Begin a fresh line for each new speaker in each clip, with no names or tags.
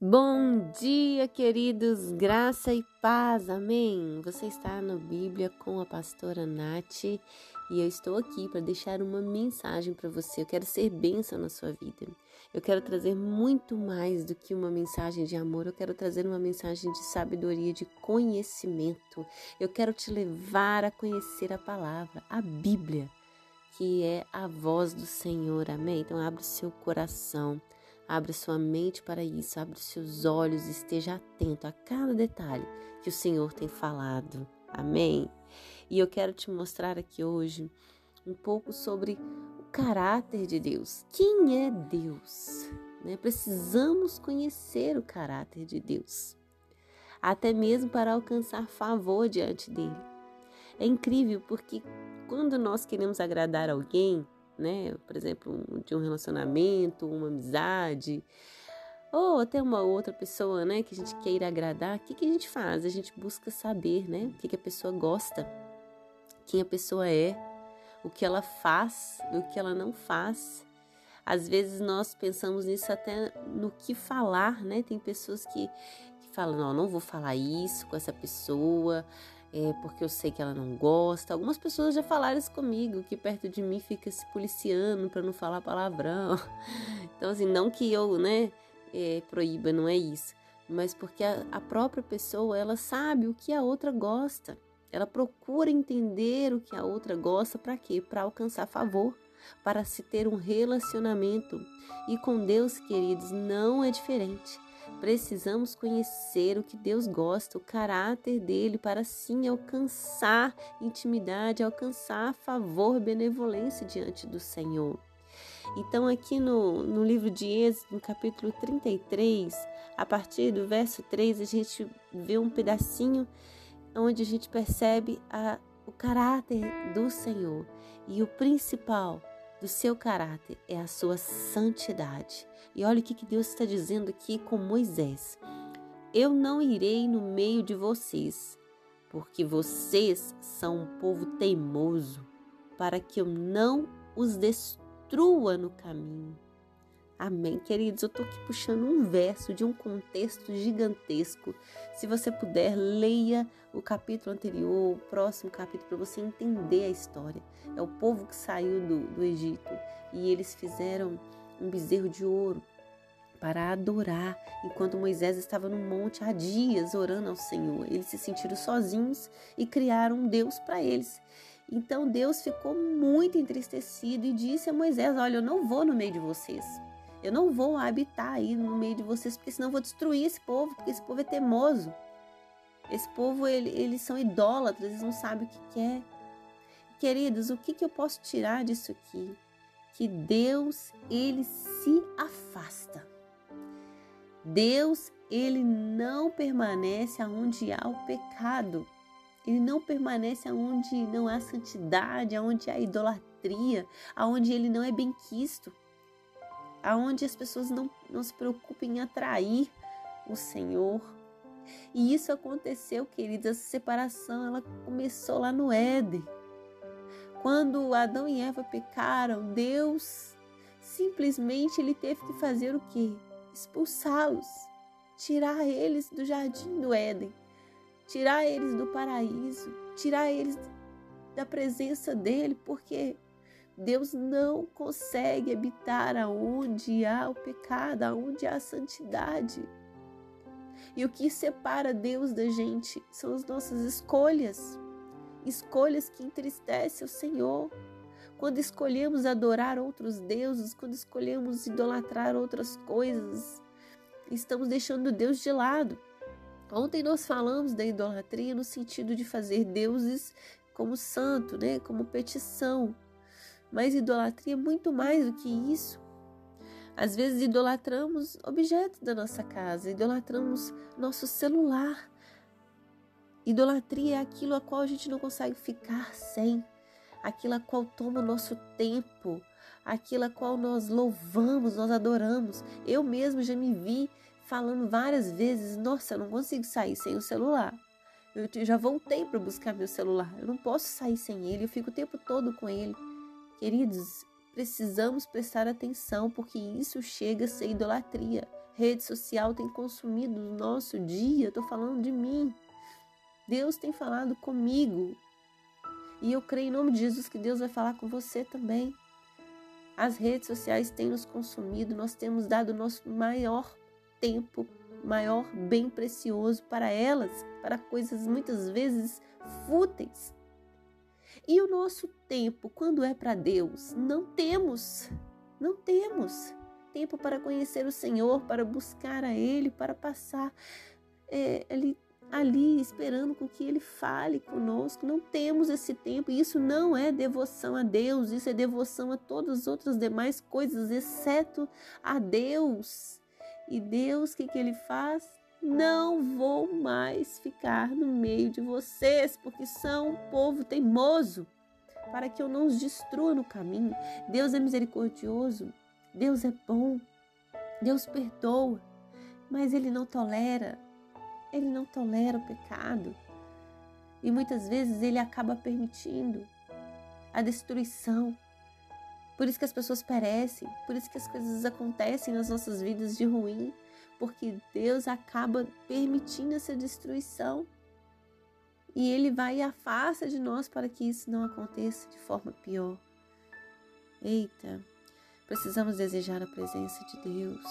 Bom dia, queridos, graça e paz, amém. Você está no Bíblia com a pastora Nath e eu estou aqui para deixar uma mensagem para você. Eu quero ser bênção na sua vida. Eu quero trazer muito mais do que uma mensagem de amor, eu quero trazer uma mensagem de sabedoria, de conhecimento. Eu quero te levar a conhecer a palavra, a Bíblia, que é a voz do Senhor, amém. Então, abre o seu coração Abra sua mente para isso, abra seus olhos, esteja atento a cada detalhe que o Senhor tem falado. Amém? E eu quero te mostrar aqui hoje um pouco sobre o caráter de Deus. Quem é Deus? Né? Precisamos conhecer o caráter de Deus, até mesmo para alcançar favor diante dele. É incrível porque quando nós queremos agradar alguém, né? Por exemplo, de um relacionamento, uma amizade, ou até uma outra pessoa, né, que a gente queira agradar, o que, que a gente faz? A gente busca saber, né, o que, que a pessoa gosta, quem a pessoa é, o que ela faz o que ela não faz. Às vezes nós pensamos nisso até no que falar, né? Tem pessoas que, que falam, não, não vou falar isso com essa pessoa, é, porque eu sei que ela não gosta. Algumas pessoas já falaram isso comigo, que perto de mim fica se policiando para não falar palavrão. Então, assim, não que eu, né, é, proíba, não é isso. Mas porque a, a própria pessoa, ela sabe o que a outra gosta. Ela procura entender o que a outra gosta para quê? Para alcançar favor, para se ter um relacionamento. E com Deus, queridos, não é diferente. Precisamos conhecer o que Deus gosta, o caráter dele, para assim alcançar intimidade, alcançar favor, benevolência diante do Senhor. Então, aqui no, no livro de Êxodo, no capítulo 33, a partir do verso 3, a gente vê um pedacinho onde a gente percebe a, o caráter do Senhor. E o principal do seu caráter é a sua santidade. E olha o que Deus está dizendo aqui com Moisés: Eu não irei no meio de vocês, porque vocês são um povo teimoso, para que eu não os destrua no caminho. Amém, queridos. Eu estou aqui puxando um verso de um contexto gigantesco. Se você puder, leia o capítulo anterior, o próximo capítulo, para você entender a história. É o povo que saiu do, do Egito e eles fizeram um bezerro de ouro para adorar, enquanto Moisés estava no monte há dias orando ao Senhor. Eles se sentiram sozinhos e criaram um Deus para eles. Então Deus ficou muito entristecido e disse a Moisés: Olha, eu não vou no meio de vocês. Eu não vou habitar aí no meio de vocês, porque senão eu vou destruir esse povo, porque esse povo é teimoso. Esse povo, ele, eles são idólatras, eles não sabem o que quer. Queridos, o que, que eu posso tirar disso aqui? Que Deus, ele se afasta. Deus, ele não permanece aonde há o pecado. Ele não permanece aonde não há santidade, aonde há idolatria, aonde ele não é bem quisto aonde as pessoas não, não se preocupam em atrair o Senhor. E isso aconteceu, queridos, essa separação, ela começou lá no Éden. Quando Adão e Eva pecaram, Deus simplesmente ele teve que fazer o quê? Expulsá-los, tirar eles do jardim do Éden, tirar eles do paraíso, tirar eles da presença dele, porque Deus não consegue habitar aonde há o pecado, aonde há a santidade. E o que separa Deus da gente são as nossas escolhas, escolhas que entristecem o Senhor. Quando escolhemos adorar outros deuses, quando escolhemos idolatrar outras coisas, estamos deixando Deus de lado. Ontem nós falamos da idolatria no sentido de fazer deuses como santo, né, como petição. Mas idolatria é muito mais do que isso. Às vezes idolatramos objetos da nossa casa, idolatramos nosso celular. Idolatria é aquilo a qual a gente não consegue ficar sem, aquilo a qual toma o nosso tempo, aquilo a qual nós louvamos, nós adoramos. Eu mesmo já me vi falando várias vezes: nossa, eu não consigo sair sem o celular. Eu já voltei para buscar meu celular, eu não posso sair sem ele, eu fico o tempo todo com ele. Queridos, precisamos prestar atenção porque isso chega a ser idolatria. rede social tem consumido o nosso dia. Estou falando de mim. Deus tem falado comigo. E eu creio em nome de Jesus que Deus vai falar com você também. As redes sociais têm nos consumido, nós temos dado o nosso maior tempo, maior bem precioso para elas, para coisas muitas vezes fúteis. E o nosso tempo, quando é para Deus, não temos, não temos tempo para conhecer o Senhor, para buscar a Ele, para passar é, ali ali esperando com que ele fale conosco. Não temos esse tempo. Isso não é devoção a Deus, isso é devoção a todas as outras demais coisas, exceto a Deus. E Deus, o que, que ele faz? Não vou mais ficar no meio de vocês, porque são um povo teimoso, para que eu não os destrua no caminho. Deus é misericordioso, Deus é bom, Deus perdoa, mas Ele não tolera ele não tolera o pecado. E muitas vezes ele acaba permitindo a destruição. Por isso que as pessoas perecem, por isso que as coisas acontecem nas nossas vidas de ruim, porque Deus acaba permitindo essa destruição. E ele vai e afasta de nós para que isso não aconteça de forma pior. Eita, precisamos desejar a presença de Deus.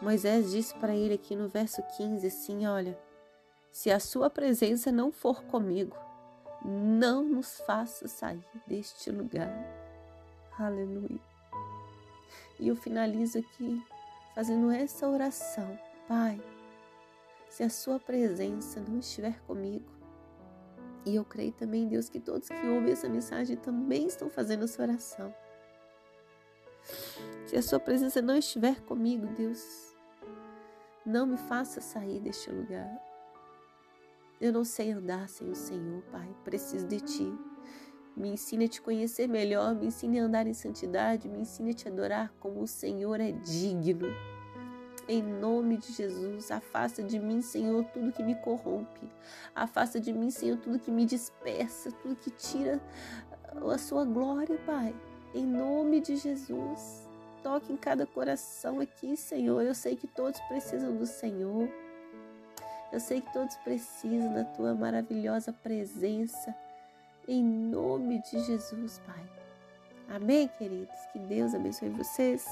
Moisés disse para ele aqui no verso 15 assim: Olha, se a sua presença não for comigo, não nos faça sair deste lugar. Aleluia. E eu finalizo aqui fazendo essa oração. Pai, se a sua presença não estiver comigo, e eu creio também, Deus, que todos que ouvem essa mensagem também estão fazendo essa oração. Se a sua presença não estiver comigo, Deus, não me faça sair deste lugar. Eu não sei andar sem o Senhor, Pai. Preciso de Ti. Me ensine a te conhecer melhor, me ensine a andar em santidade, me ensine a te adorar como o Senhor é digno. Em nome de Jesus, afasta de mim, Senhor, tudo que me corrompe. Afasta de mim, Senhor, tudo que me dispersa, tudo que tira a sua glória, Pai. Em nome de Jesus toque em cada coração aqui, Senhor. Eu sei que todos precisam do Senhor. Eu sei que todos precisam da tua maravilhosa presença. Em nome de Jesus, Pai. Amém, queridos? Que Deus abençoe vocês.